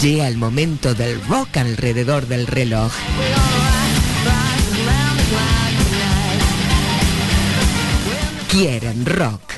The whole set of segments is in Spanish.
Llega el momento del rock alrededor del reloj. Quieren rock.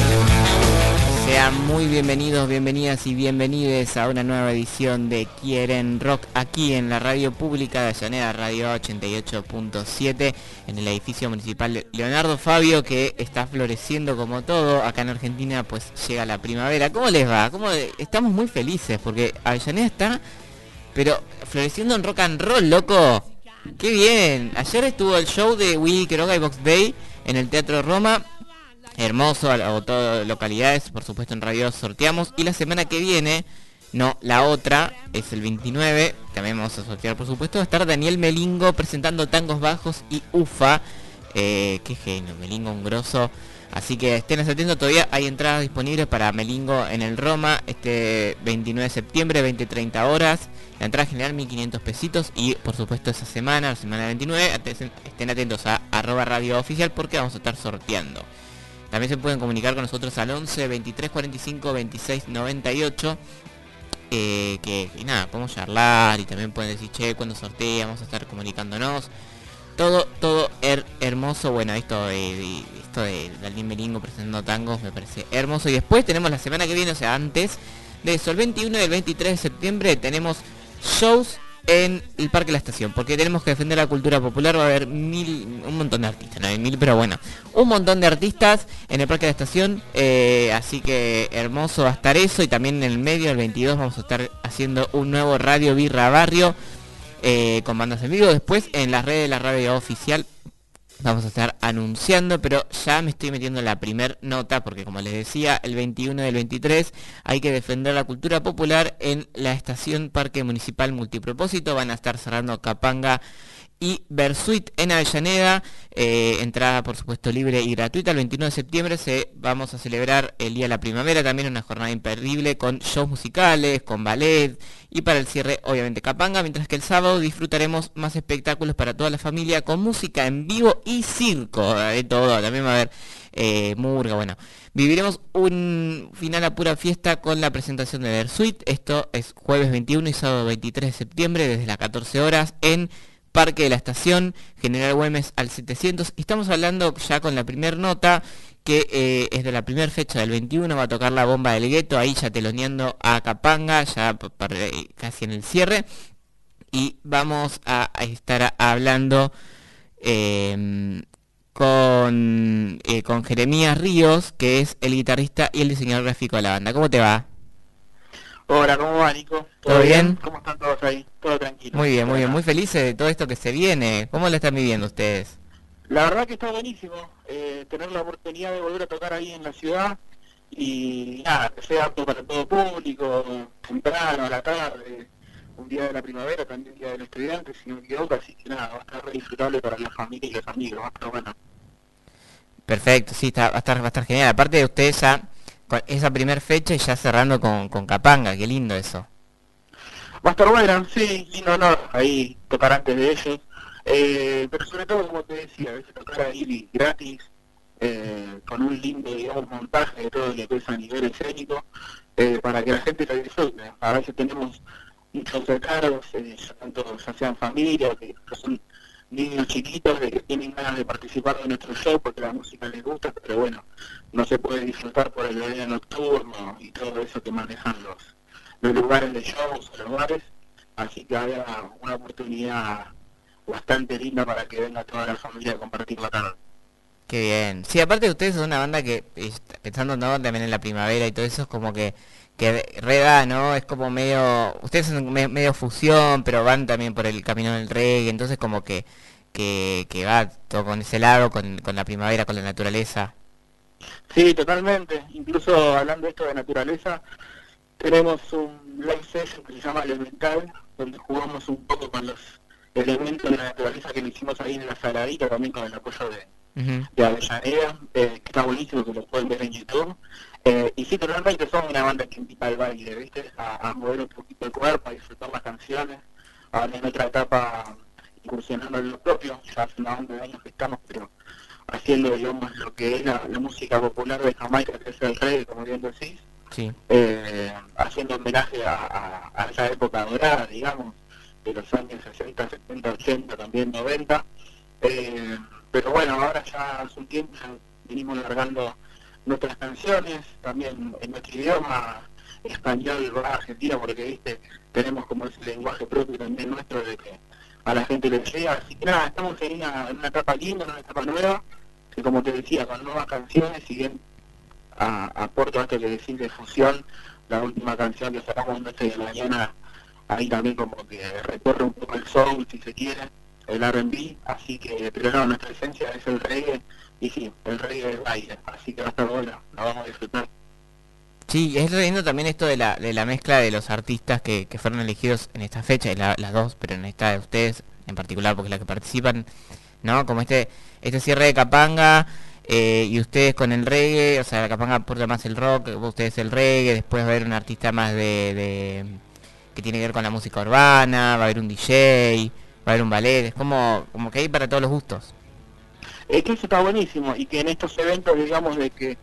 Sean muy bienvenidos, bienvenidas y bienvenides a una nueva edición de Quieren Rock aquí en la radio pública de Avellaneda, Radio 88.7, en el edificio municipal Leonardo Fabio que está floreciendo como todo. Acá en Argentina pues llega la primavera. ¿Cómo les va? ¿Cómo Estamos muy felices porque Avellaneda está, pero floreciendo en rock and roll, loco. ¡Qué bien! Ayer estuvo el show de Willy Quiroga y Box Day en el Teatro Roma hermoso, a todas localidades, por supuesto en radio sorteamos. Y la semana que viene, no, la otra, es el 29, también vamos a sortear por supuesto, va a estar Daniel Melingo presentando tangos bajos y UFA. Eh, qué genio, Melingo un grosso. Así que estén atentos, todavía hay entradas disponibles para Melingo en el Roma este 29 de septiembre, 20-30 horas. La entrada general 1500 pesitos y por supuesto esa semana, la semana 29, estén atentos a arroba radio oficial porque vamos a estar sorteando. También se pueden comunicar con nosotros al 11 23 45 26 98. que y nada, podemos charlar y también pueden decir, che, cuando sortea, vamos a estar comunicándonos. Todo, todo hermoso, bueno, esto de, esto de Dalín presentando tangos me parece hermoso. Y después tenemos la semana que viene, o sea, antes de eso, el 21 y el 23 de septiembre tenemos shows en el Parque de la Estación, porque tenemos que defender la cultura popular, va a haber mil, un montón de artistas, no hay mil, pero bueno, un montón de artistas en el Parque de la Estación, eh, así que hermoso va a estar eso, y también en el medio, el 22, vamos a estar haciendo un nuevo Radio Birra Barrio, eh, con bandas en vivo, después en las redes de la radio oficial vamos a estar anunciando, pero ya me estoy metiendo la primer nota, porque como les decía, el 21 del 23 hay que defender la cultura popular en la estación Parque Municipal Multipropósito, van a estar cerrando Capanga y Versuit en Avellaneda. Eh, entrada por supuesto libre y gratuita. El 21 de septiembre se, vamos a celebrar el Día de la Primavera, también una jornada imperdible con shows musicales, con ballet y para el cierre obviamente Capanga, mientras que el sábado disfrutaremos más espectáculos para toda la familia con música en vivo y circo, de todo, también va a haber eh, murga, bueno. Viviremos un final a pura fiesta con la presentación de Versuit. Esto es jueves 21 y sábado 23 de septiembre desde las 14 horas en Parque de la Estación, General Güemes al 700. Estamos hablando ya con la primera nota, que eh, es de la primera fecha del 21, va a tocar la bomba del gueto, ahí ya teloneando a Capanga, ya casi en el cierre. Y vamos a, estar hablando em, con, eh, con Jeremías Ríos, que es el guitarrista y el diseñador gráfico de la banda. ¿Cómo te va? Hola, ¿cómo va, Nico? ¿Todo, bien? ¿Cómo están todos ahí? Todo tranquilo. Muy bien, muy bien. Muy felices de todo esto que se viene. ¿Cómo lo están viviendo ustedes? La verdad que está buenísimo eh, tener la oportunidad de volver a tocar ahí en la ciudad y nada, que sea apto para todo público, temprano, a la tarde, un día de la primavera, también un día del estudiante, si no me equivoco, así que nada, va a estar re disfrutable para la familia y los amigos, va a estar bueno. Perfecto, sí, está, va, a estar, va a estar genial. Aparte de ustedes ya esa primera fecha y ya cerrando con, con Capanga, qué lindo eso. Va a estar sí, lindo honor ahí tocar antes de ellos. Eh, pero sobre todo, como te decía, a veces tocar ahí gratis, eh, con un lindo, digamos, montaje de todo lo que es a nivel escénico, eh, para que la gente lo disfrute. A veces tenemos muchos recargos, tanto ya sean familias, que son niños chiquitos que tienen ganas de participar de nuestro show porque la música les gusta, pero bueno, no se puede disfrutar por el horario nocturno y todo eso que manejan los, los lugares de shows, los bares, así que haya una oportunidad bastante linda para que venga toda la familia a compartir la tarde. Qué bien. Sí, aparte ustedes son una banda que, pensando ¿no? también en la primavera y todo eso, es como que, que reda, ¿no? Es como medio, ustedes son medio fusión, pero van también por el camino del reggae, entonces como que, que, que va todo con ese lado, con, con la primavera, con la naturaleza. Sí, totalmente. Incluso hablando de esto de naturaleza, tenemos un live session que se llama Elemental, donde jugamos un poco con los elementos de la naturaleza que lo hicimos ahí en la saladita, también con el apoyo de, de Avellaneda, eh, que está buenísimo, que lo pueden ver en YouTube. Eh, y sí, totalmente son una banda que invita al baile, ¿viste? A, mover un poquito el cuerpo, a disfrutar las canciones. Ahora en otra etapa incursionando en lo propio, ya hace una banda de años que estamos, pero haciendo, digamos, lo que es la, música popular de Jamaica, que es el reggae, como bien decís. Sí. Eh, haciendo homenaje a, a, esa época dorada, digamos, de los años 60, 70, 80, también 90. Eh, pero bueno, ahora ya hace un tiempo venimos largando nuestras canciones, también en nuestro idioma español, argentino, porque viste, tenemos como ese lenguaje propio también nuestro de que a la gente le llega. Así que nada, estamos en una, en una etapa linda, una etapa nueva, que como te decía, con nuevas canciones, si bien aporto a esto que decir de fusión, la última canción que sacamos Noche de Mañana, ahí también como que recorre un poco el soul, si se quiere, el R&B, así que, pero no, nuestra esencia es el reggae, y sí, el reggae del baile, así que va a estar bueno, la vamos a disfrutar. Sí, es lindo también esto de la, de la mezcla de los artistas que, que fueron elegidos en esta fecha, las dos, pero en esta de ustedes en particular, porque es la que participan, ¿no? Como este, este cierre de Capanga, eh, y ustedes con el reggae, o sea, la Capanga aporta más el rock, ustedes el reggae, después va a haber un artista más de, que tiene que ver con la música urbana, va a haber un DJ, va a un ballet, es como, como que hay para todos los gustos. Es que eso está buenísimo y que en estos eventos, digamos, de que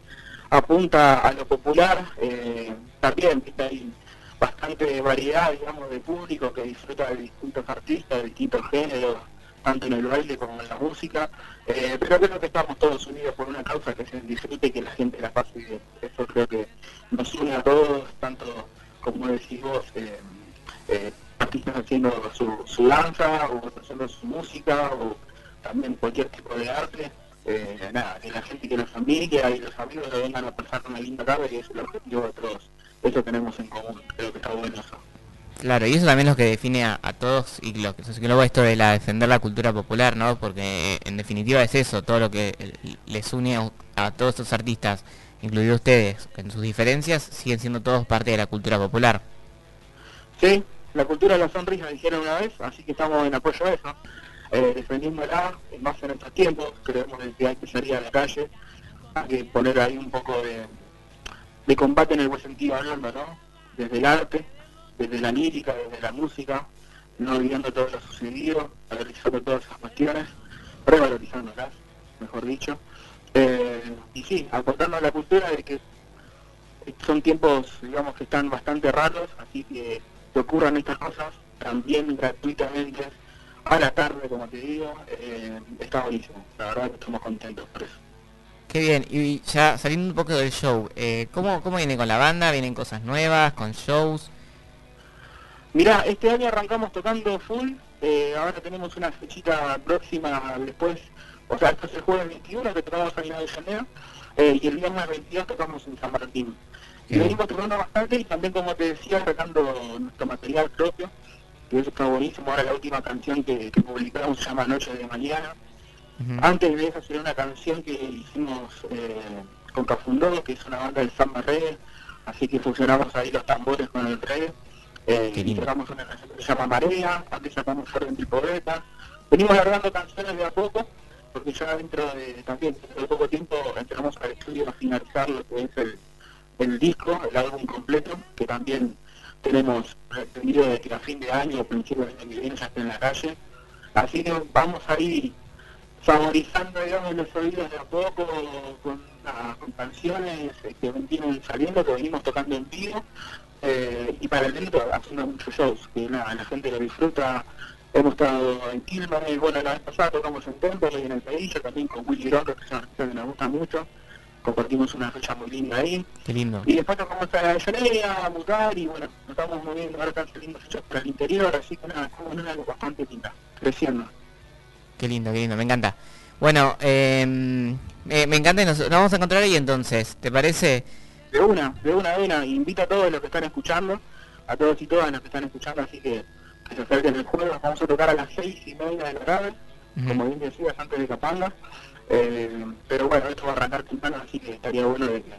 apunta a lo popular, eh, también hay bastante variedad, digamos, de público que disfruta de distintos artistas, de distintos géneros, tanto en el baile como en la música, eh, pero creo que estamos todos unidos por una causa que se disfrute y que la gente la pase bien. Eso creo que nos une a todos, tanto como decís vos, eh, eh, artistas haciendo su, su danza o haciendo su música o también cualquier tipo de arte. Eh, nada, que la gente, que la familia y los amigos le vengan a pasar una linda tarde y es el objetivo de todos. Eso tenemos en común, creo que está bueno eso. Claro, y eso también es lo que define a, todos y lo que, que luego esto de la defender la cultura popular, ¿no? Porque en definitiva es eso, todo lo que les une a, todos estos artistas, incluidos ustedes, en sus diferencias siguen siendo todos parte de la cultura popular. Sí, la cultura de la sonrisa dijeron una vez, así que estamos en apoyo a eso, eh, defendiéndola más en estos tiempos, creemos que hay que salir a la calle, hay que poner ahí un poco de, de combate en el buen sentido hablando, ¿no? Desde el arte desde la lírica, desde la música, no olvidando todo lo sucedido, valorizando todas esas cuestiones, revalorizándolas, mejor dicho. Eh, y sí, aportando a la cultura de que son tiempos, digamos, que están bastante raros, así que que ocurran estas cosas también gratuitamente a la tarde, como te digo, eh, está buenísimo. La verdad que estamos contentos por eso. Qué bien, y ya saliendo un poco del show, eh, ¿cómo, ¿cómo viene con la banda? ¿Vienen cosas nuevas, con shows? Mirá, este año arrancamos tocando full, eh, ahora tenemos una fechita próxima después, o sea, esto es el jueves 21 que tocamos a Final de Janeiro, eh, y el viernes 22 tocamos en San Martín. Y venimos tocando bastante y también, como te decía, sacando nuestro material propio, que eso está buenísimo. Ahora la última canción que, publicamos se llama Noche de Mañana. Antes de esa sería una canción que hicimos eh, con Cafundó, que es una banda del samba reggae, así que fusionamos ahí los tambores con el reggae eh, sacamos una canción que se llama Marea, antes sacamos Orden del Poeta. Venimos largando canciones de a poco, porque ya dentro de también dentro de poco tiempo entramos al estudio a finalizar lo que es el, el disco, el álbum completo, que también tenemos pretendido de que a fin de año principio de año que viene ya esté en la calle. Así que vamos a ir favorizando digamos los oídos de a poco con, ah, canciones que vienen saliendo, que venimos tocando en vivo eh, y para el haciendo muchos shows, que la gente lo disfruta. Hemos estado en Kilman, y bueno, la vez pasada tocamos en Temple y en el Pedillo, también con Willy Ron, que es una que nos gusta mucho. Compartimos una fecha muy linda ahí. Qué lindo. Y después tocamos a la a Mutar, y bueno, nos estamos moviendo ahora están saliendo fechas para el interior, así que nada, estamos en algo bastante linda, creciendo. Qué lindo, qué lindo, me encanta. Bueno, em, me, me encanta y nos, nos vamos a encontrar ahí entonces, ¿te parece? De una, de una, de una. Invito a todos los que están escuchando, a todos y todas los que están escuchando, así que que se acerquen el jueves. Vamos a tocar a las seis y media de la tarde, como bien decías, antes de Capanga. Eh, pero bueno, esto va a arrancar temprano, así que estaría bueno de que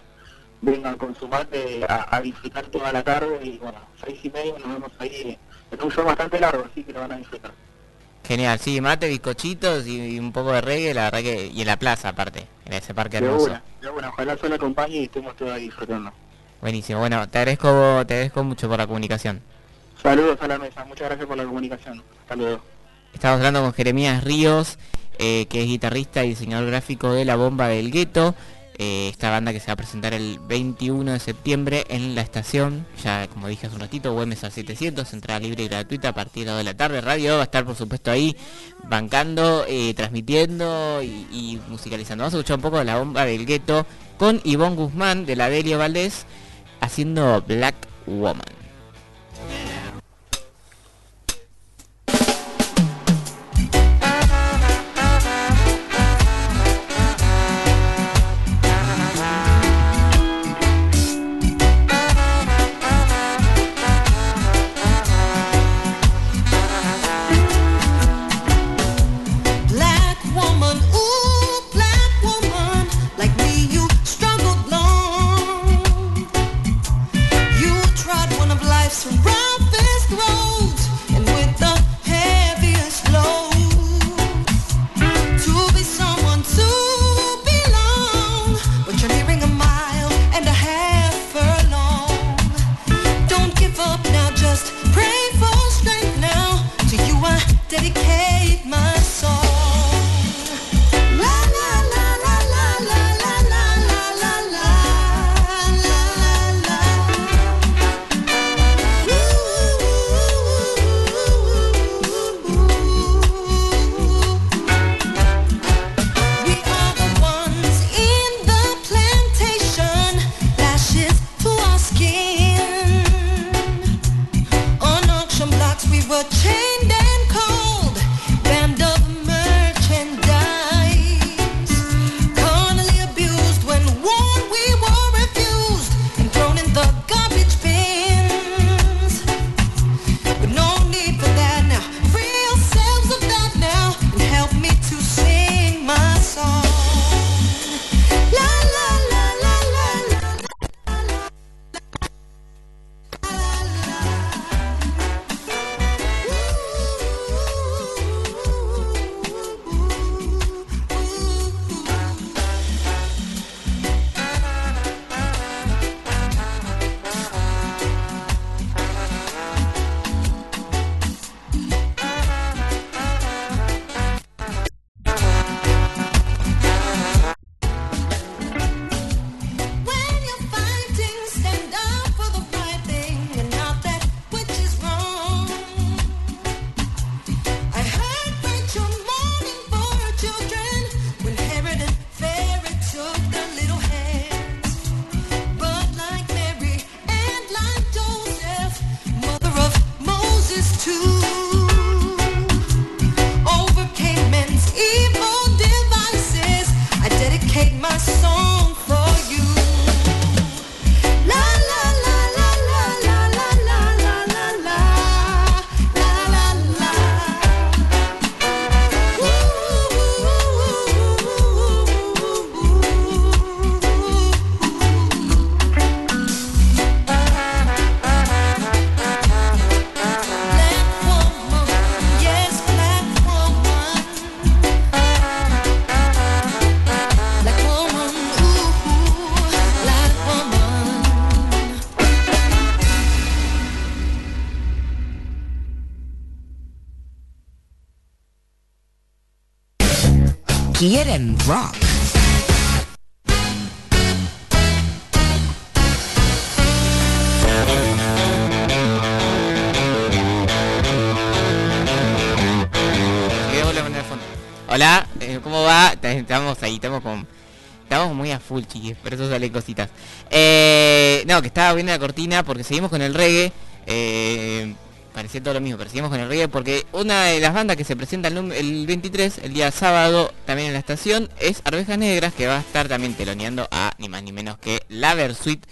vengan con su mate a, a disfrutar toda la tarde. Y bueno, seis y media nos vemos ahí en un show bastante largo, así que lo van a disfrutar. Genial, sí, mate, bizcochitos y, y un poco de reggae, la verdad que... Y en la plaza aparte, en ese parque De hermoso. una, de una. Ojalá solo acompañe y estemos todos ahí disfrutando. Buenísimo, bueno, te agradezco, te agradezco mucho por la comunicación. Saludos a la mesa, muchas gracias por la comunicación. Luego. Estamos hablando con Jeremías Ríos, eh, que es guitarrista y diseñador gráfico de La Bomba del Gueto, eh, esta banda que se va a presentar el 21 de septiembre en la estación, ya como dije hace un ratito, Güemes a 700, entrada libre y gratuita a partir de las 2 de la tarde, radio va a estar por supuesto ahí, bancando, eh, transmitiendo y, y musicalizando. Vamos a escuchar un poco de La Bomba del Gueto con Ivonne Guzmán de la Delio Valdés haciendo Black Woman. Quieren rock. Fondo. Hola, eh, ¿cómo va? Estamos ahí, estamos con... Estamos muy a full, chiquis, por eso salen cositas. Eh, no, que estaba viendo la cortina porque seguimos con el reggae. Eh, parecía todo lo mismo, pero seguimos con el reggae porque una de las bandas que se presenta el, num- el 23, el día sábado, también en la estación, es Arvejas Negras, que va a estar también teloneando a ni más ni menos que La Versuit.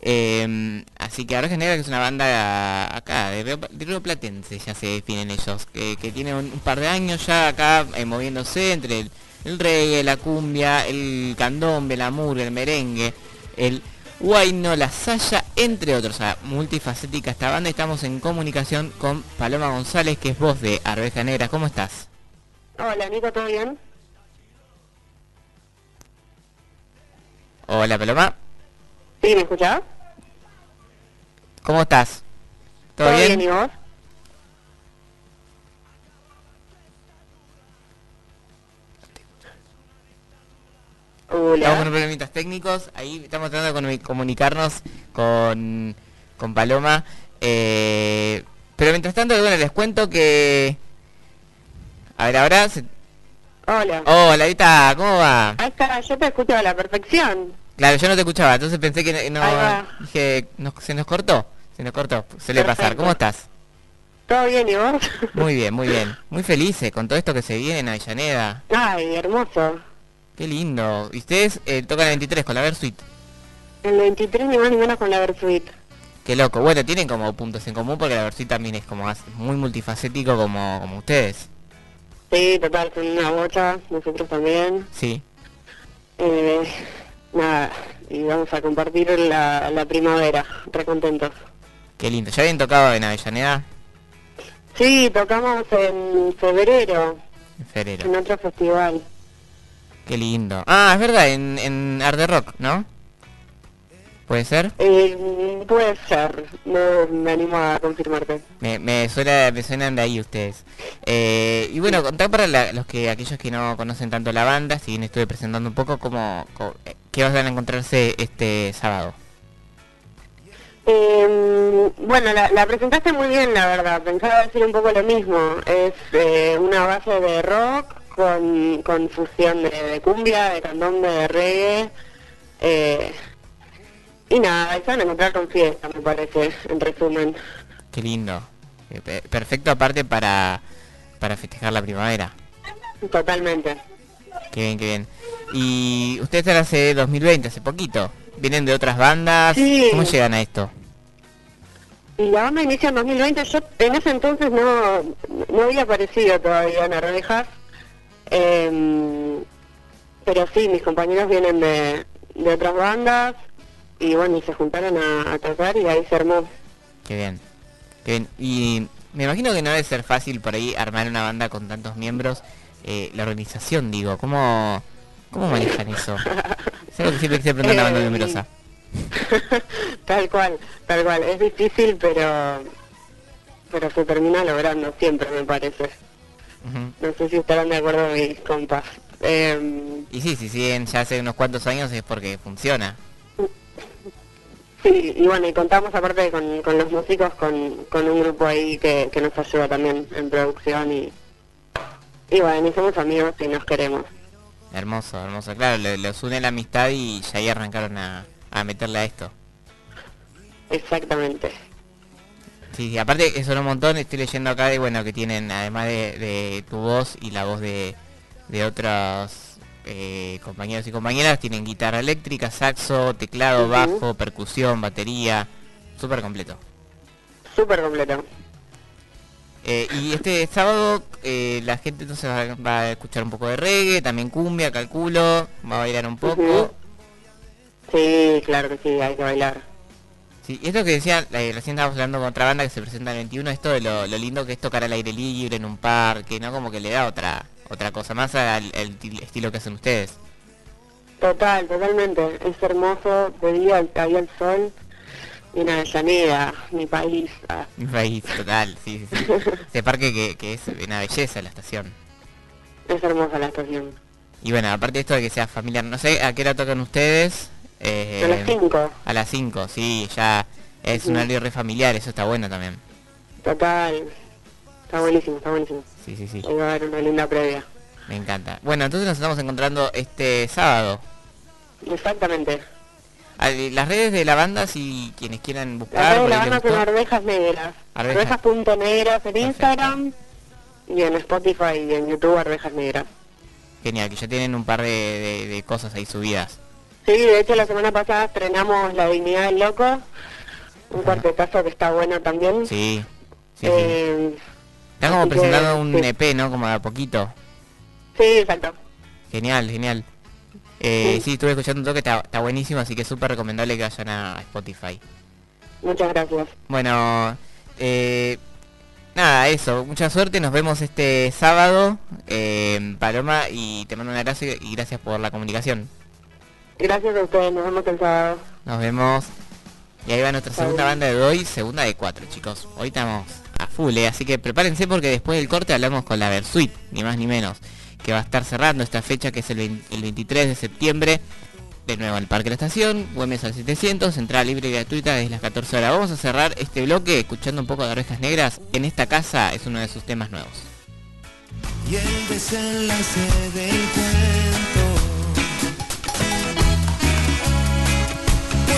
Eh, así que Arvejas Negras que es una banda acá, de Río, Platense, ya se definen ellos, que, que tiene un, un par de años ya acá eh, moviéndose entre el, el reggae, la cumbia, el candombe, la murga, el merengue, el Guayno, la Saya, entre otros. O sea, multifacética esta banda. Estamos en comunicación con Paloma González, que es voz de Arveja Negra. ¿Cómo estás? Hola, Nico, ¿todo bien? Hola, Paloma. ¿Sí, me escuchás? ¿Cómo estás? ¿Todo, bien? ¿y vos? Estamos con Hola. problemitas técnicos. Ahí estamos tratando de comu- comunicarnos con, con Paloma. Eh, pero mientras tanto, bueno, les cuento que... A ver, ahora... se- Hola. Hola, está. ¿Cómo va? Ahí está, yo te escucho a la perfección. Claro, yo no te escuchaba, entonces pensé que no... Dije, ¿nos- ¿se nos cortó? Se nos cortó. Suele pasar. Perfecto. ¿Cómo estás? ¿Todo bien y vos? Muy bien, muy bien. Muy felices con todo esto que se viene en Avellaneda. Ay, hermoso. Qué lindo. Y ustedes eh, tocan el 23 con la Versuit. El 23 ni más ni menos con la Versuit. Qué loco. Bueno, tienen como puntos en común porque la Versuit también es como muy multifacético como, como ustedes. Sí, total, son una bocha, nosotros también. Sí. Eh, nada, y vamos a compartir la, la primavera, re contentos. Qué lindo. ¿Ya habían tocado en Avellaneda? Sí, tocamos en febrero, En febrero. en otro festival. Qué lindo. Ah, es verdad, en, en Art de Rock, ¿no? ¿Puede ser? Eh, puede ser, no me animo a confirmarte. Me, me, suena, me suenan de ahí ustedes. Eh, y bueno, contar para la- los que aquellos que no conocen tanto la banda, si bien estuve presentando un poco, cómo, cómo- eh, qué van a encontrarse este sábado. Eh, bueno, la, la presentaste muy bien, la verdad. Pensaba decir un poco lo mismo. Es eh, una base de rock con, con fusión de, de cumbia, de candombe, de reggae. Eh, y nada, se van a encontrar con fiesta, me parece, en resumen. Qué lindo. Eh, pe- perfecto aparte para, para festejar la primavera. Totalmente. Qué bien, qué bien. Y ustedes están hace 2020, hace poquito. ¿Vienen de otras bandas? Sí. ¿Cómo llegan a esto? Y la banda inicia en 2020. Yo en ese entonces no, no había aparecido todavía en Arvejas. Em, pero sí, mis compañeros vienen de, de otras bandas. Y bueno, y se juntaron a, a tocar y ahí se armó. Qué bien. Qué bien. Y me imagino que no debe ser fácil por ahí armar una banda con tantos miembros. Eh, la organización, digo, ¿cómo, ¿cómo manejan eso? Es algo que siempre quise preguntar a una banda Eh, numerosa. tal cual, tal cual. Es difícil, pero pero se termina logrando siempre, me parece. No sé si estarán de acuerdo mis compas. Em, Y sí, si siguen ya hace unos cuantos años es porque funciona. Sí, y bueno, y contamos aparte con, con los músicos, con, con un grupo ahí que, que nos ayuda también en producción y, y bueno, y somos amigos y nos queremos. Hermoso, hermoso. Claro, los une la amistad y ya ahí arrancaron a, a meterle a esto. Exactamente. Sí, sí, aparte que son un montón, estoy leyendo acá de bueno que tienen, además de, de tu voz y la voz de, de otros eh, compañeros y compañeras, tienen guitarra eléctrica, saxo, teclado, bajo, percusión, batería, súper completo. Súper completo. Eh, y este sábado eh, la gente entonces va, va a escuchar un poco de reggae, también cumbia, calculo, va a bailar un poco. Sí, claro que sí, hay que bailar. Sí, y esto que decía, eh, recién estábamos hablando con otra banda que se presenta el 21, esto de lo, lo lindo que es tocar al aire libre en un parque, ¿no? Como que le da otra otra cosa, más al estilo que hacen ustedes. Total, totalmente. Es hermoso, de día había el sol y en Avellaneda, mi país. ah, Mi país, total, sí, sí, sí. Ese parque que, que es una belleza la estación. es hermosa la estación. Y bueno, aparte de esto de que sea familiar, no sé a qué hora tocan ustedes. Eh, A las 5, A las 5, sí, ya es un horario re familiar, eso está bueno también. total. Está buenísimo, está buenísimo. Sí, sí, sí, va a haber una linda previa. me encanta. Bueno, entonces nos estamos encontrando este sábado. Exactamente. Las redes de la banda, si quienes quieran buscar, red de por la banda son. Arvejas Negras. Arvejas. Arvejas.negras en Instagram y en Spotify y en YouTube Arvejas Negras. Genial, que ya tienen un par de, de- de cosas ahí subidas. Sí, de hecho la semana pasada estrenamos La Dignidad del Loco, un cuartetazo que está bueno también. Sí, sí, sí. Eh, Están como que, presentando un sí. EP, ¿no? Como de a poquito. sí, exacto. Genial, genial. Eh, sí, estuve escuchando un toque, está, está buenísimo, así que súper recomendable que vayan a a Spotify. Muchas gracias. Bueno, eh, nada, eso. Mucha suerte. Nos vemos este sábado, eh, Paloma, y te mando un abrazo y y gracias por la comunicación. Gracias a ustedes, nos vemos el sábado. Nos vemos. Y ahí va nuestra segunda banda de hoy, segunda de cuatro, chicos. Hoy estamos a full, eh, así que prepárense porque después del corte hablamos con la Versuit, ni más ni menos, que va a estar cerrando esta fecha que es el, vein- el 23 de septiembre. De nuevo en el Parque de la Estación, Güemes al 700, entrada libre y gratuita desde las 14 horas. Vamos a cerrar este bloque escuchando un poco de Orejas Negras. En esta casa es uno de sus temas nuevos. y el desenlace del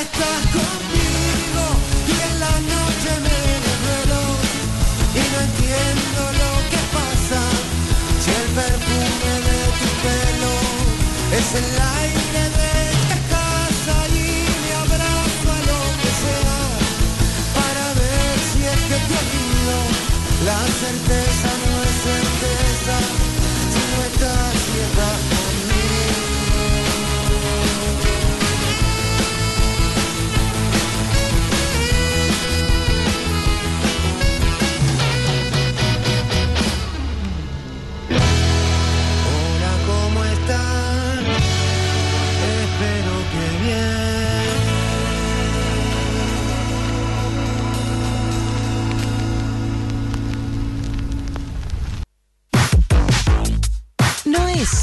estás, si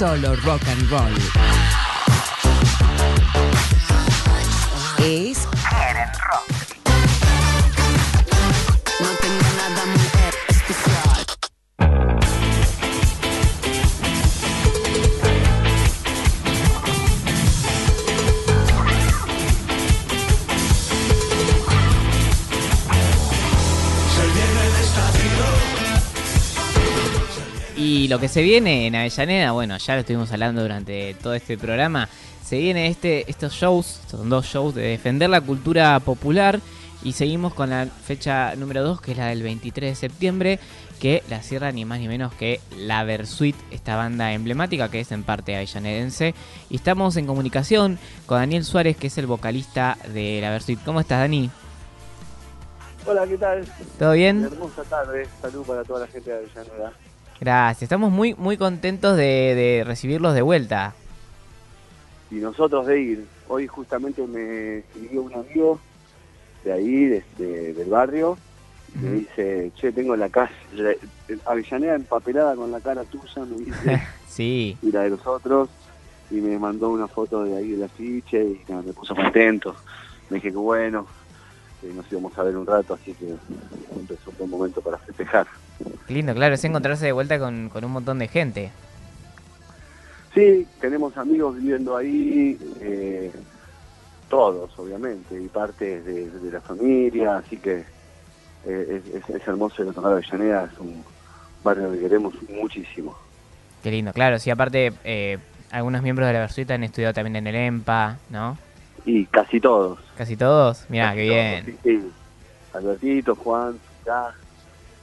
solo rock and roll. es lo que se viene en Avellaneda, bueno, ya lo estuvimos hablando durante todo este programa, se viene este, estos shows, son dos shows de defender la cultura popular y seguimos con la fecha número 2, que es la del 23 de septiembre, que la cierra ni más ni menos que la Versuit, esta banda emblemática que es en parte avellanedense. Y estamos en comunicación con Daniel Suárez, que es el vocalista de la Versuit. ¿Cómo estás, Dani? Hola, ¿qué tal? ¿Todo bien? Hermosa tarde. Salud para toda la gente de Avellaneda. Gracias, estamos muy, muy contentos de, de recibirlos de vuelta. Y nosotros de ir. Hoy justamente me escribió un amigo de ahí, de- de- del barrio. Me dice, che, tengo la casa, la- Avellaneda empapelada con la cara tuya, me dice, Sí, y la de los otros. Y me mandó una foto de ahí del afiche y nada, me puso contento. Me dije que bueno, que nos íbamos a ver un rato, así que empezó un buen momento para festejar. qué lindo, claro, es encontrarse de vuelta con, con un montón de gente. Sí, tenemos amigos viviendo ahí, eh, todos obviamente, y parte de, de la familia, así que eh, es, hermoso el tocar Avellaneda, es un barrio que queremos muchísimo. Qué lindo, claro, sí, aparte eh, algunos miembros de la Versuita han estudiado también en el EMPA, ¿no? Y casi todos. Casi todos, mirá, qué bien. sí, sí. Albertito, Juan, ya,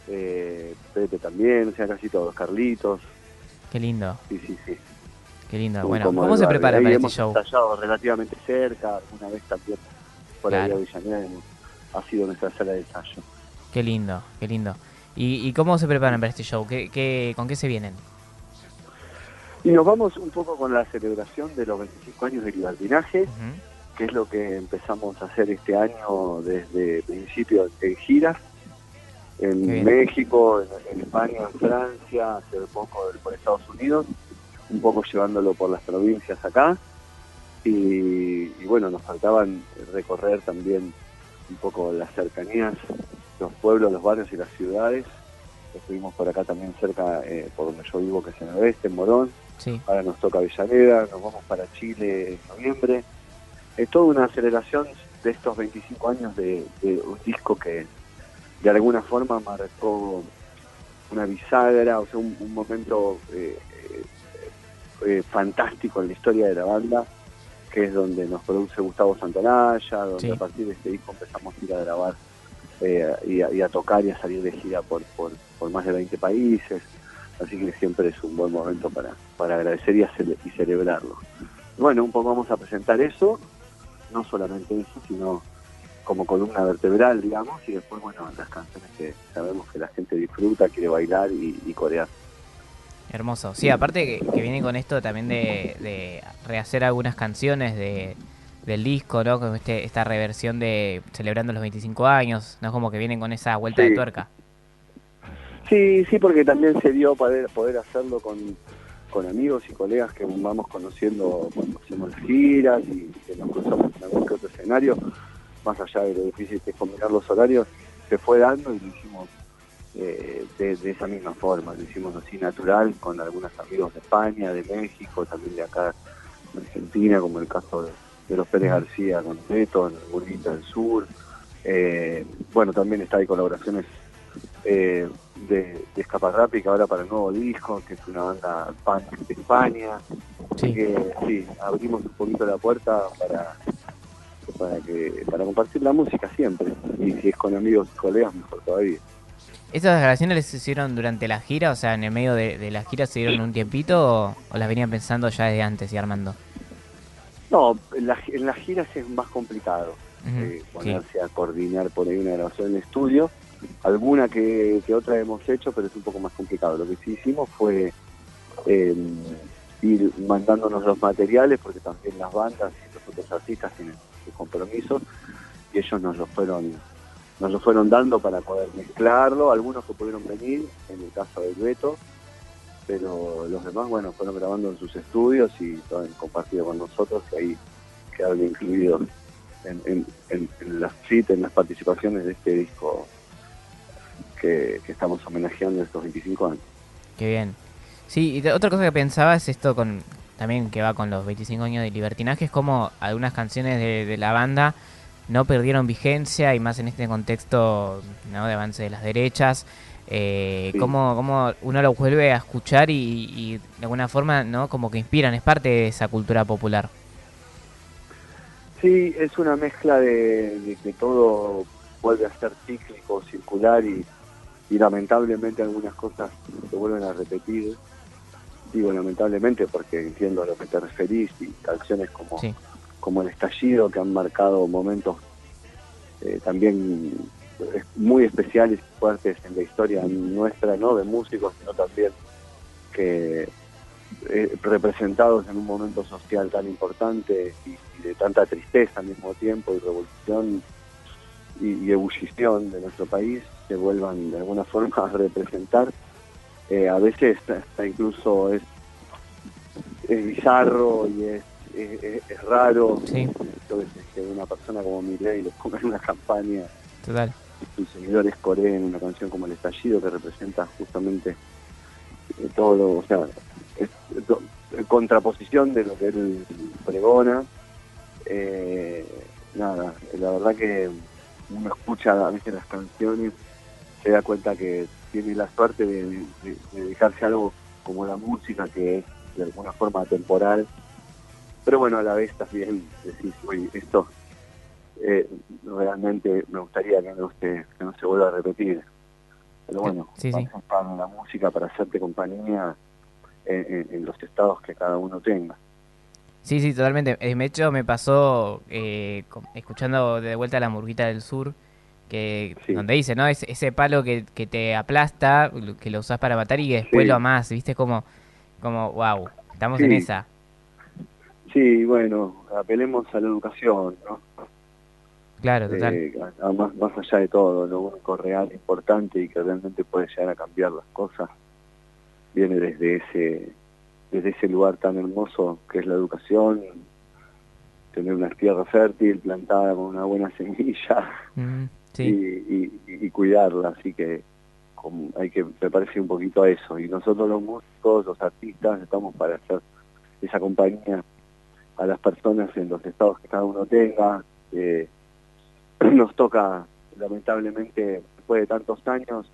eh, Pepe también, o sea, casi todos, Carlitos, Qué lindo, sí, sí, sí. qué lindo. Bueno, ¿cómo se preparan Ahí para este show? ensayado relativamente cerca, una vez también por ahí Claro. a Avellaneda hemos- ha sido nuestra sala de ensayo. Qué lindo, qué lindo. ¿Y, y cómo se preparan para este show? ¿Qué, qué, ¿Con qué se vienen? Y nos vamos un poco con la celebración de los 25 años de libertinaje, Ujú. Que es lo que empezamos a hacer este año desde principio en giras, en bien. México, en, en España, en Francia, hace poco por Estados Unidos, un poco llevándolo por las provincias acá. Y, y bueno, nos faltaban recorrer también un poco las cercanías, los pueblos, los barrios y las ciudades. Estuvimos por acá también cerca, eh, por donde yo vivo, que es en el oeste, en Morón Sí, ahora nos toca Avellaneda, nos vamos para Chile en noviembre. Es toda una aceleración de estos 25 años de, de un disco que de alguna forma marcó una bisagra, o sea, un, un momento eh, eh, eh, fantástico en la historia de la banda, que es donde nos produce Gustavo Santonaya, donde Sí. a partir de este disco empezamos a ir a grabar eh, y, a, y a tocar y a salir de gira por, por, por más de 20 países. Así que siempre es un buen momento para, para agradecer y, cele- y celebrarlo. Bueno, un poco vamos a presentar eso, no solamente eso, sino como columna vertebral, digamos, y después, bueno, las canciones que sabemos que la gente disfruta, quiere bailar y, y corear. hermoso. Sí, aparte que, que viene con esto también de, de rehacer algunas canciones de, del disco, ¿no? Con este, esta reversión de celebrando los 25 años, ¿no? Como que vienen con esa vuelta de tuerca. Sí, sí, porque también se dio poder, poder hacerlo con, con amigos y colegas que vamos conociendo cuando hacemos las giras y que nos cruzamos en algún que otro escenario, más allá de lo difícil que es combinar los horarios, se fue dando y lo hicimos eh, de, esa misma forma, lo hicimos así natural con algunos amigos de España, de México, también de acá de Argentina, como el caso de, de los Pérez García con Beto, en el Burguita del Sur. Eh, bueno, también está hay colaboraciones eh, de, de Escaparrapi, que ahora para el nuevo disco, que es una banda punk de España. Así Sí. que sí, abrimos un poquito la puerta para para que para compartir la música siempre. Y si es con amigos y colegas, mejor todavía. ¿Esas grabaciones les hicieron durante la gira? O sea, en el medio de, de la gira se dieron un tiempito o, o las venían pensando ya desde antes y armando? No, en, la- en las giras es más complicado eh, sí. ponerse a coordinar por ahí una grabación en el estudio. Alguna que, otra hemos hecho, pero es un poco más complicado. Lo que sí hicimos fue eh, ir mandándonos los materiales, porque también las bandas y los otros artistas tienen sus compromisos, y ellos nos los fueron nos lo fueron dando para poder mezclarlo, algunos que pudieron venir, en el caso del Beto, pero los demás, bueno, fueron grabando en sus estudios y han compartido con nosotros, y ahí quedaron incluidos en, en, en- en en las participaciones de este disco que, que estamos homenajeando estos 25 años. Qué bien. Sí, y otra cosa que pensaba es esto con también que va con los 25 años de libertinaje, es como algunas canciones de, de la banda no perdieron vigencia y más en este contexto ¿no? de avance de las derechas. Eh, Sí. cómo, cómo uno lo vuelve a escuchar y, y de alguna forma no como que inspiran, es parte de esa cultura popular. Sí, es una mezcla de, de que todo vuelve a ser cíclico, circular y, y lamentablemente algunas cosas se vuelven a repetir. Digo lamentablemente porque entiendo a lo que te referís y canciones como, Sí. como El Estallido que han marcado momentos eh, también muy especiales y fuertes en la historia nuestra, no de músicos, sino también que eh, representados en un momento social tan importante y, y de tanta tristeza al mismo tiempo y revolución y, y ebullición de nuestro país se vuelvan de alguna forma a representar. Eh, a veces hasta incluso es, es bizarro y es, es, es- es raro Sí. que una persona como Miley le ponga en una campaña Total. sus seguidores coreen una canción como El Estallido que representa justamente eh, todo lo, o sea, es, to- en contraposición de lo que él pregona. Eh, nada, la verdad que uno escucha a veces las canciones, se da cuenta que tiene la suerte de, de- de dejarse algo como la música que es de alguna forma temporal, pero bueno, a la vez también decís, oye, esto eh, realmente me gustaría que no se, que no se vuelva a repetir. Pero bueno, Sí, sí. para la música para hacerte compañía en, en- en los estados que cada uno tenga. Sí, sí, totalmente. Eh, De hecho, me pasó eh, escuchando de vuelta la murguita del sur, que Sí. donde dice, ¿no? Es, ese palo que, que te aplasta, que lo usás para matar y que después Sí. lo amás, ¿viste? Como, como wow, estamos en esa. Sí, bueno, apelemos a la educación, ¿no? Claro, total. Eh, a más, más allá de todo, lo único real, importante y que realmente puede llegar a cambiar las cosas, viene desde ese, desde ese lugar tan hermoso que es la educación, tener una tierra fértil plantada con una buena semilla Mm, sí, y, y- y cuidarla, así que hay que me parece un poquito a eso y nosotros los músicos, los artistas estamos para hacer esa compañía a las personas en los estados que cada uno tenga. nos toca lamentablemente después de tantos años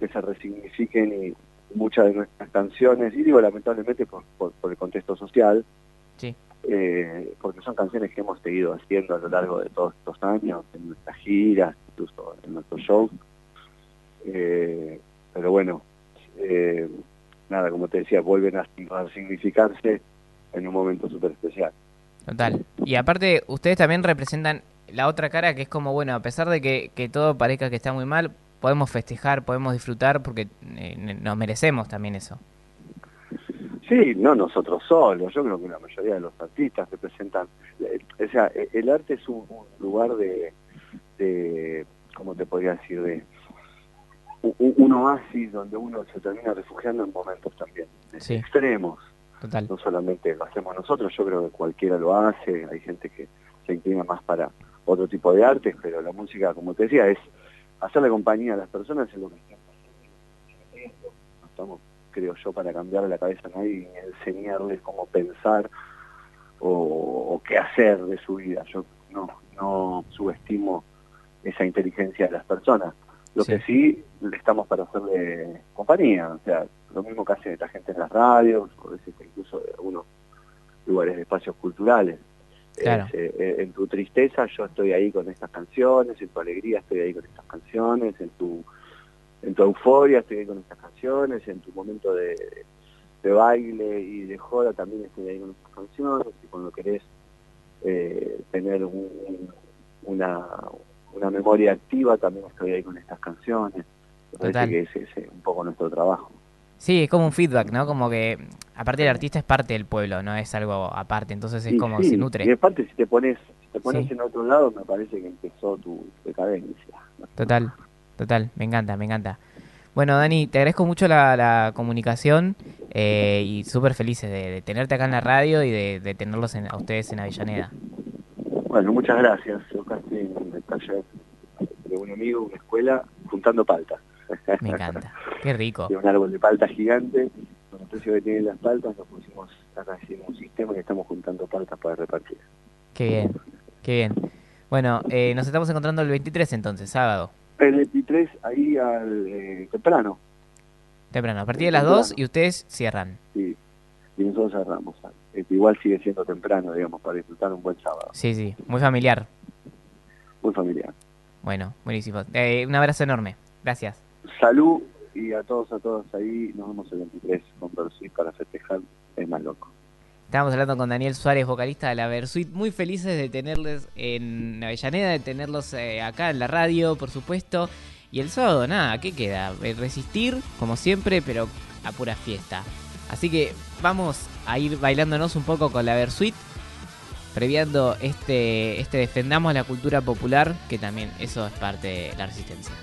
que se resignifiquen muchas de nuestras canciones, y digo lamentablemente por, por, por el contexto social, sí. eh, porque son canciones que hemos seguido haciendo a lo largo de todos estos años, en nuestras giras, incluso en nuestros shows. Eh, pero bueno, eh, nada, como te decía, vuelven a, a significarse en un momento súper especial. Total. Y aparte, ustedes también representan la otra cara que es como, bueno, a pesar de que, que todo parezca que está muy mal, podemos festejar, podemos disfrutar porque eh, nos merecemos también eso. Sí, no nosotros solos, yo creo que la mayoría de los artistas representan, eh, o sea, eh, el arte es un, lugar de, de, ¿cómo te podría decir? De un, un oasis donde uno se termina refugiando en momentos también Sí. extremos. Total. no solamente lo hacemos nosotros, yo creo que cualquiera lo hace, hay gente que se inclina más para otro tipo de artes, pero la música, como te decía, es hacerle compañía a las personas en lo que están. No estamos, creo yo, para cambiar la cabeza a nadie y enseñarles cómo pensar o, o qué hacer de su vida. Yo no, no subestimo esa inteligencia de las personas. Lo Sí. que sí, estamos para hacerle compañía, o sea, lo mismo que hace la gente en las radios, o veces incluso de algunos lugares de espacios culturales. Claro. Es, eh, eh, en tu tristeza yo estoy ahí con estas canciones, en tu alegría estoy ahí con estas canciones, en tu en tu euforia estoy ahí con estas canciones, en tu momento de, de baile y de joda también estoy ahí con estas canciones, y cuando querés eh, tener un- un- una, una memoria activa también estoy ahí con estas canciones. Total. que ese es un poco nuestro trabajo. Sí, es como un feedback, ¿no? Como que, aparte el artista es parte del pueblo, no es algo aparte, entonces es Y como sí, se Y nutre. aparte si te pones, si te pones Sí. en otro lado me parece que empezó tu decadencia. Total, total, me encanta, me encanta. Bueno, Dani, te agradezco mucho la, la comunicación eh, y súper felices de, de tenerte acá en la radio y de, de tenerlos en- a ustedes en Avellaneda. Bueno, muchas gracias. Yo estoy en el taller de un amigo, una escuela, juntando paltas. Me encanta. Qué rico. Tiene un árbol de palta gigante. Con el precio que tienen las paltas, nos pusimos, acá hicimos un sistema y estamos juntando paltas para repartir. Qué bien. Qué bien. Bueno, eh, nos estamos encontrando el 23 entonces, sábado. El 23 ahí al eh, temprano, Temprano, a partir de las 2 y ustedes cierran. sí. Y nosotros cerramos. Este, igual sigue siendo temprano, digamos, para disfrutar un buen sábado. Sí, sí, muy familiar. Muy familiar. Bueno, buenísimo. Eh, un abrazo enorme. Gracias. Salud y a todos, a todos ahí. Nos vemos el 23 con Versuit para festejar el más loco. Estábamos hablando con Daniel Suárez, vocalista de la Versuit. Muy felices de tenerles en Avellaneda, de tenerlos eh, acá en la radio, por supuesto. Y el sábado, nada, ¿qué queda? Eh, Resistir, como siempre, pero a pura fiesta. Así que vamos a ir bailándonos un poco con la Versuit, previando este, este Defendamos la Cultura Popular, que también eso es parte de la resistencia.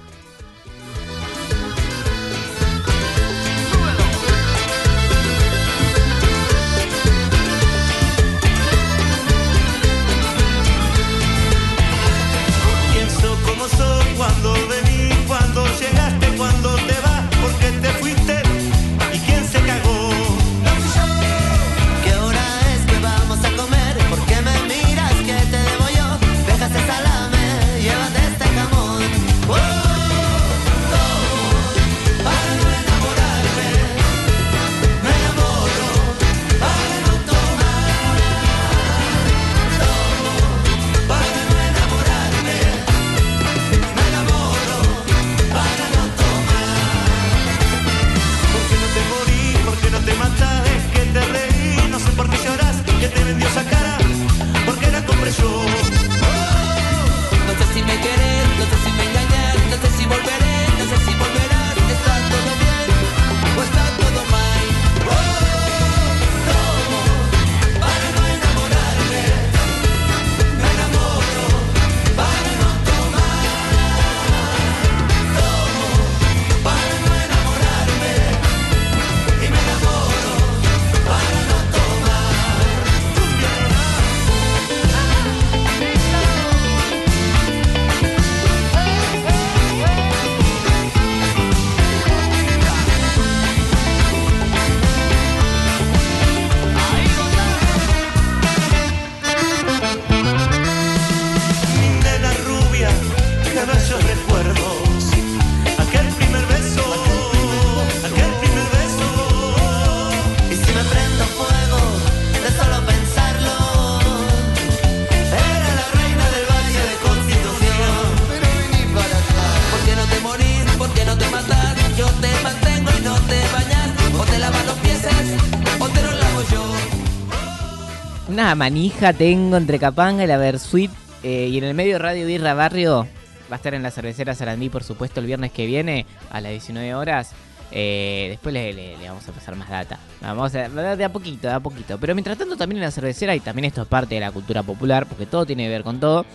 Manija tengo entre Capanga y la Versuit. eh, y en el medio Radio Birra Barrio va a estar en la cervecera Sarandí, por supuesto, el viernes que viene a las 19 horas. Eh, después le, vamos a pasar más data. Vamos a de a poquito, de a poquito. Pero mientras tanto, también en la cervecera, y también esto es parte de la cultura popular, porque todo tiene que ver con todo.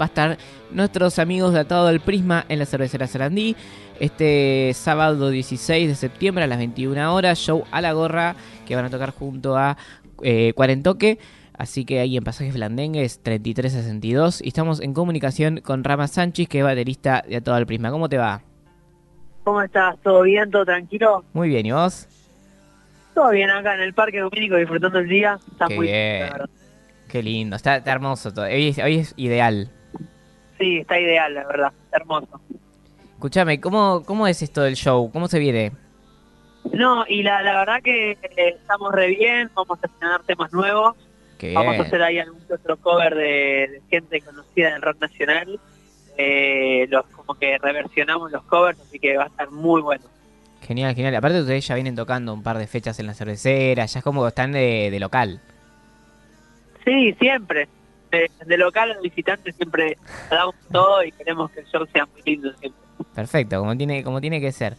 Va a estar nuestros amigos de Atado al Prisma en la cervecera Sarandí. Este sábado 16 de septiembre a las 21 horas, show a la gorra que van a tocar junto a eh, Cuarentoque. Así que ahí en Pasajes Blandengues 3362. Y estamos en comunicación con Rama Sánchez, que es baterista de Atado al Prisma. ¿Cómo te va? ¿Cómo estás? ¿Todo bien? ¿Todo tranquilo? Muy bien, ¿y vos? Todo bien acá en el Parque Domínico disfrutando el día. Está Qué muy bien. Qué lindo, está, está hermoso todo. Hoy es, hoy es ideal. Sí, está ideal, la verdad. Hermoso. Escúchame, ¿cómo, ¿cómo es esto del show? ¿Cómo se viene? No, y la, la verdad que eh, estamos re bien. Vamos a estrenar temas nuevos. Qué Vamos a hacer ahí algún otro cover de, de gente conocida del rock nacional. Eh, los Como que reversionamos los covers, así que va a estar muy bueno. Genial, genial. Aparte ustedes ya vienen tocando un par de fechas en la cervecera, ya es como que están de, de local. Sí, siempre. De, de local a visitante siempre damos todo y queremos que el show sea muy lindo siempre. Perfecto, como tiene, como tiene que ser.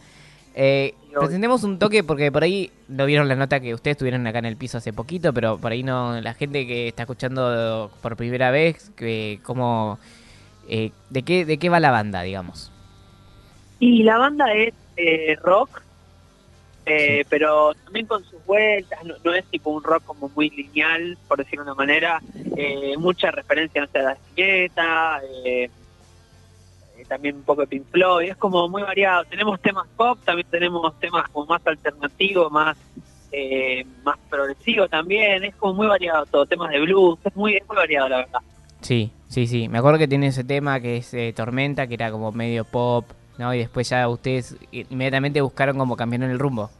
Eh, presentemos un toque porque por ahí no vieron la nota que ustedes tuvieron acá en el piso hace poquito, pero por ahí no, la gente que está escuchando por primera vez, que como, eh, ¿de qué, de qué va la banda, digamos? Y la banda es eh, rock, eh, pero también con sus vueltas, no, no es tipo un rock como muy lineal, por decirlo de una manera, eh, mucha referencia no sé, a la etiqueta, eh, también un poco de Pink Floyd, es como muy variado. Tenemos temas pop, también tenemos temas como más alternativos, más eh, más progresivo también, es como muy variado todo, temas de blues, es muy, es muy variado la verdad. Sí, sí, sí. Me acuerdo que tiene ese tema que es eh, Tormenta, que era como medio pop, ¿no? Y después ya ustedes inmediatamente buscaron como cambiaron el rumbo.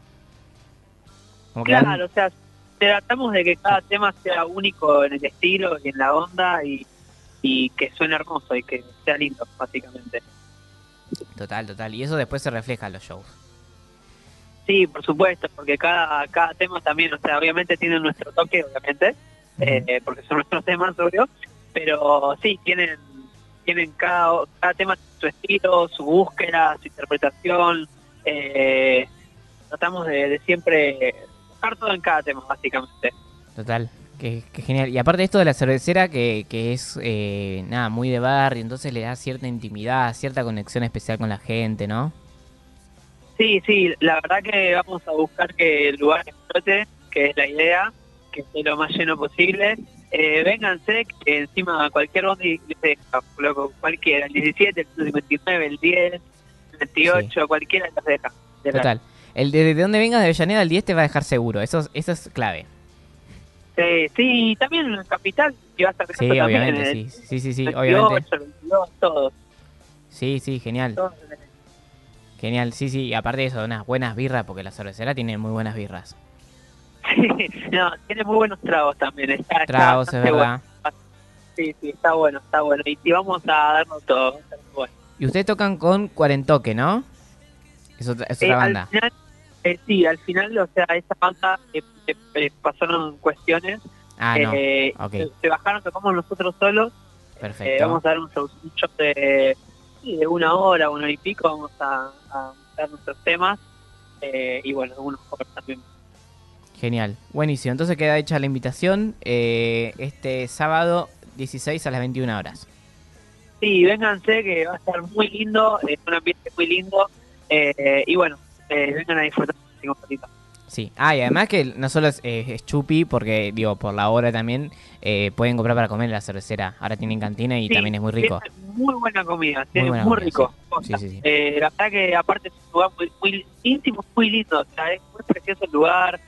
Como que Claro, o sea, tratamos de que cada tema sea único en el estilo y en la onda y, y que suene hermoso y que sea lindo, básicamente. Total, total. Y eso después se refleja en los shows. Sí, por supuesto, porque cada, cada tema también, o sea, obviamente tiene nuestro toque, obviamente, eh, porque son nuestros temas, obvio, pero sí, tienen tienen cada, cada tema su estilo, su búsqueda, su interpretación. Eh, tratamos de, de siempre buscar todo en cada tema, básicamente. Total. Qué, qué genial. Y aparte esto de la cervecera, que, que es, eh, nada, muy de barrio, entonces le da cierta intimidad, cierta conexión especial con la gente, ¿no? Sí, sí, la verdad que vamos a buscar que el lugar explote, que es la idea, que esté lo más lleno posible. Eh, vénganse, que encima cualquier bondi les deja, loco, cualquiera, el 17, el 59, el 10, el 28, cualquiera los deja. de. Total. El de, de donde vengas de Avellaneda, el 10 te va a dejar seguro. Eso, es- eso es clave. Eh, sí, y también en capital, y va a estar Sí, obviamente, sí. Sí, sí, sí, 28, obviamente. el 22, todos. Sí, sí, genial. todos. Genial, sí, sí. Y aparte de eso, unas buenas birras, porque la cervecera tiene muy buenas birras. Sí, no, tiene muy buenos tragos también. Está, Tragos, es verdad. bueno. Sí, sí, está bueno, está bueno. Y, y vamos a darnos todo. bueno. Y ustedes tocan con Cuarentoque, ¿no? Es otra, es Eh, otra al banda. final, eh, sí, al final, o sea, esa banda eh, eh, eh, pasaron cuestiones. Ah, no. eh, se, se bajaron, tocamos nosotros solos. Perfecto. vamos a dar un show, un show de, de una hora, una hora y pico. Vamos a, a dar nuestros temas. eh, y bueno, algunos covers también. Genial. Buenísimo. Entonces queda hecha la invitación eh, este sábado 16 a las 21 horas. Sí, vénganse que va a estar muy lindo, es un ambiente muy lindo. eh, y bueno, eh, vengan a disfrutar un ratito. Sí. Ah, y además que no solo es, eh, es chupi, porque digo, por la hora también eh, pueden comprar para comer en la cervecera. Ahora tienen cantina y Sí, también es muy rico. Muy buena comida, muy, buena comida, rico. Sí, sí, sí. Eh, la verdad que aparte es un lugar muy, muy íntimo, muy lindo, o sea, es muy precioso el lugar,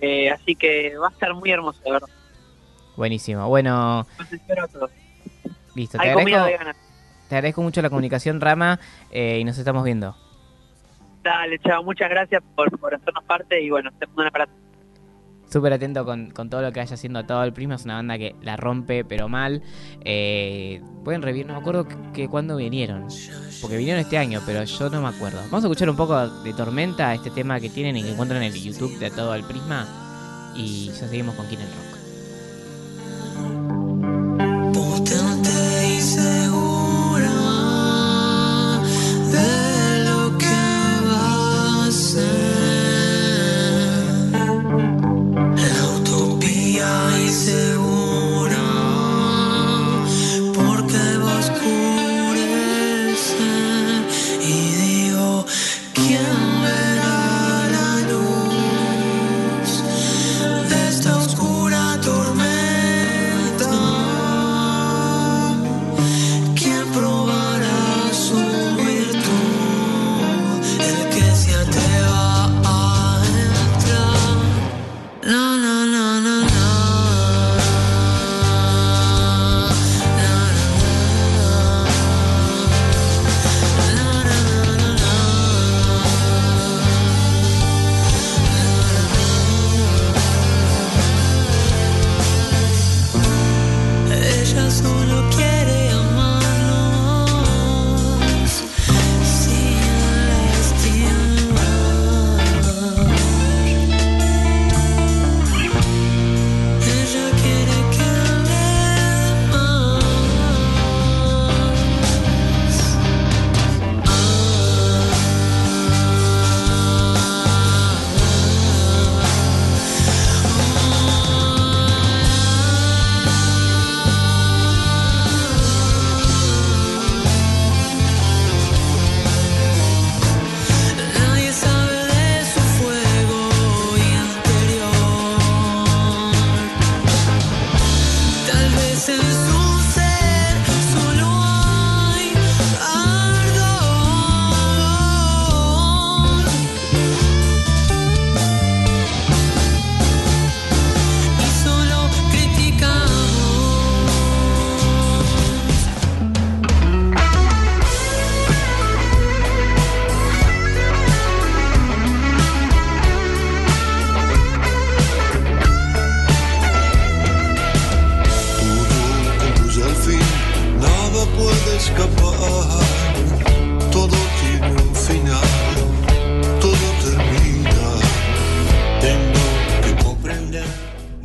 eh, así que va a estar muy hermoso, de verdad. Buenísimo. Bueno, listo. Te Hay agradezco, te agradezco mucho la comunicación, Rama, eh, y nos estamos viendo. Dale, chao, muchas gracias por, por hacernos parte y bueno, te. Súper atento con, con todo lo que vaya haciendo todo el Prisma. Es una banda que la rompe, pero mal. Eh, pueden revivir, no me acuerdo que, que cuándo vinieron. Porque vinieron este año, pero yo no me acuerdo. Vamos a escuchar un poco de Tormenta, este tema que tienen y que encuentran en el YouTube de todo el Prisma. Y ya seguimos con Quieren Rock.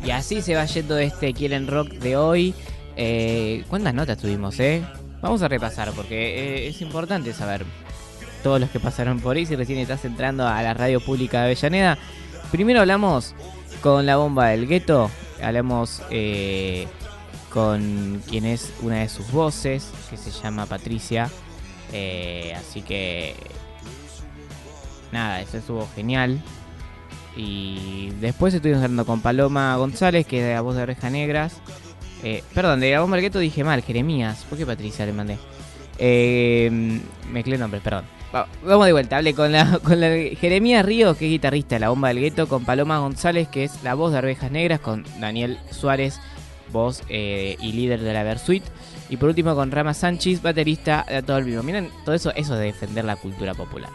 Y así se va yendo este Quieren Rock de hoy. Eh, ¿Cuántas notas tuvimos, eh? Vamos a repasar porque eh, es importante saber todos los que pasaron por ahí. Si recién estás entrando a la radio pública de Avellaneda. Primero hablamos con la bomba del gueto. Hablamos eh, con quien es una de sus voces, que se llama Patricia. Eh, así que. Nada, eso estuvo genial. Y después estuvimos hablando con Paloma González, que es de la voz de Oreja Negras. Eh, perdón, de del gueto dije mal, Jeremías. ¿Por qué Patricia le mandé? Eh, mezclé nombres, perdón. Va- Vamos de vuelta, hablé con la, con la Jeremías Ríos, que es guitarrista de la bomba del gueto, con Paloma González, que es la voz de Arvejas Negras, con Daniel Suárez, voz eh, y líder de la Versuit. Y por último con Rama Sánchez, baterista de todo el vivo. Miren, todo eso, eso de defender la cultura popular.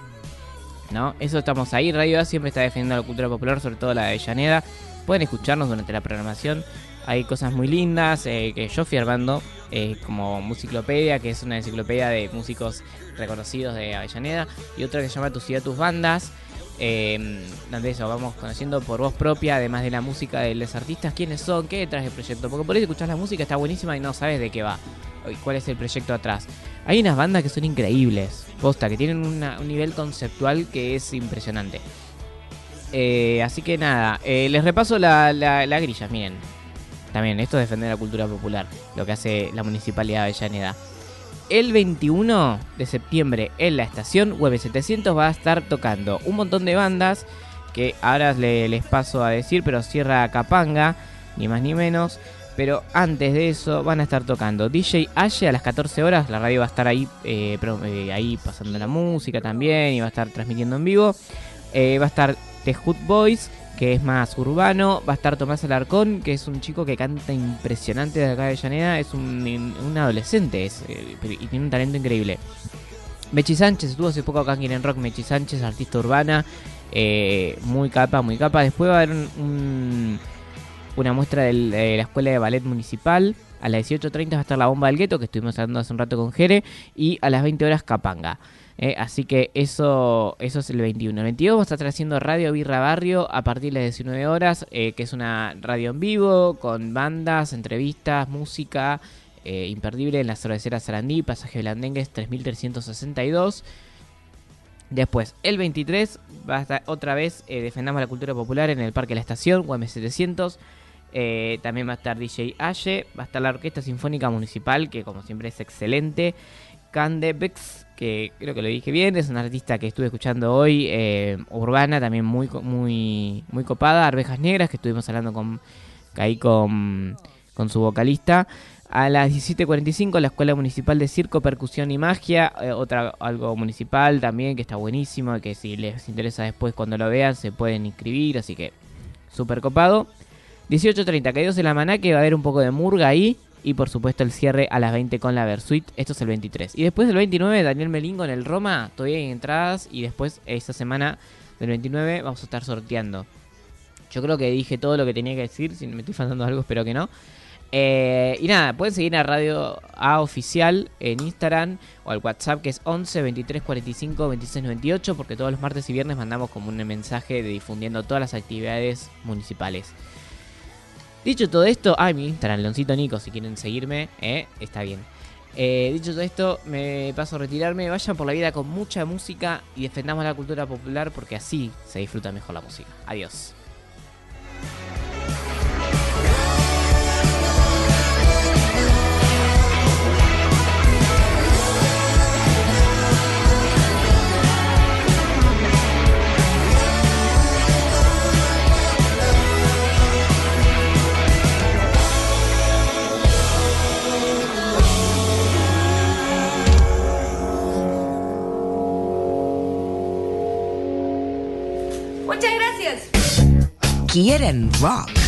¿No? Eso estamos ahí. Radio A siempre está defendiendo la cultura popular, sobre todo la de Llaneda. Pueden escucharnos durante la programación. Hay cosas muy lindas eh, que yo fui armando, eh, como Musiclopedia, que es una enciclopedia de músicos reconocidos de Avellaneda, y otra que se llama Tu ciudad, tus bandas, eh, donde eso vamos conociendo por voz propia, además de la música de los artistas, quiénes son, qué detrás del proyecto. Porque por ahí escuchás la música, está buenísima y no sabes de qué va, cuál es el proyecto atrás. Hay unas bandas que son increíbles, posta, que tienen una- un nivel conceptual que es impresionante. Eh, así que nada, eh, les repaso la, la, la grilla, miren. También, esto es defender la cultura popular, lo que hace la Municipalidad de Avellaneda. El 21 de septiembre en la estación Web 700 va a estar tocando un montón de bandas que ahora le- les paso a decir, pero cierra Capanga, ni más ni menos. Pero antes de eso van a estar tocando DJ Aye a las 14 horas, la radio va a estar ahí, eh, eh, ahí pasando la música también y va a estar transmitiendo en vivo. Eh, va a estar The Hood Boys, que es más urbano. Va a estar Tomás Alarcón, que es un chico que canta impresionante de acá de Llaneda. Es un, un adolescente es, y tiene un talento increíble. Mechi Sánchez estuvo hace poco acá en Quieren Rock. Mechi Sánchez, artista urbana. eh, muy capa, muy capa. Después va a haber un- un- una muestra de la Escuela de Ballet Municipal. A las 18.30 va a estar la bomba del gueto, que estuvimos hablando hace un rato con Jere. Y a las 20 horas Capanga. Eh, así que eso, eso es el 21. El 22 vamos a estar haciendo Radio Birra Barrio a partir de las 19 horas, eh, que es una radio en vivo, con bandas, entrevistas, música, eh, imperdible en la cervecera Sarandí, pasaje Blandengues 3362. Después, el 23 va a estar otra vez Defendamos la Cultura Popular en el Parque La Estación, UM700. Eh, también va a estar DJ Aye, va a estar la Orquesta Sinfónica Municipal, que como siempre es excelente. Cande Bex, que creo que lo dije bien, es una artista que estuve escuchando hoy, eh, urbana, también muy, muy, muy copada. Arvejas Negras, que estuvimos hablando con, ahí con, con su vocalista. A las 17.45 la Escuela Municipal de Circo, Percusión y Magia, eh, otra algo municipal también que está buenísimo, que si les interesa después cuando lo vean se pueden inscribir, así que súper copado. 18.30, caídos en la maná, que va a haber un poco de murga ahí. Y por supuesto el cierre a las 20 con la Versuit. Esto es el 23. Y después del 29, Daniel Melingo en el Roma. Todavía hay entradas. Y después, esta semana del 29, vamos a estar sorteando. Yo creo que dije todo lo que tenía que decir. Si me estoy faltando algo, espero que no. Eh, y nada, pueden seguir a Radio A Oficial en Instagram o al WhatsApp que es 11 23 45 26 98 porque todos los martes y viernes mandamos como un mensaje difundiendo todas las actividades municipales. Dicho todo esto, ay, mi Instagram, Leoncito Nico, si quieren seguirme, eh, está bien. Eh, dicho todo esto, me paso a retirarme. Vayan por la vida con mucha música y defendamos la cultura popular porque así se disfruta mejor la música. Adiós. Quieren rock.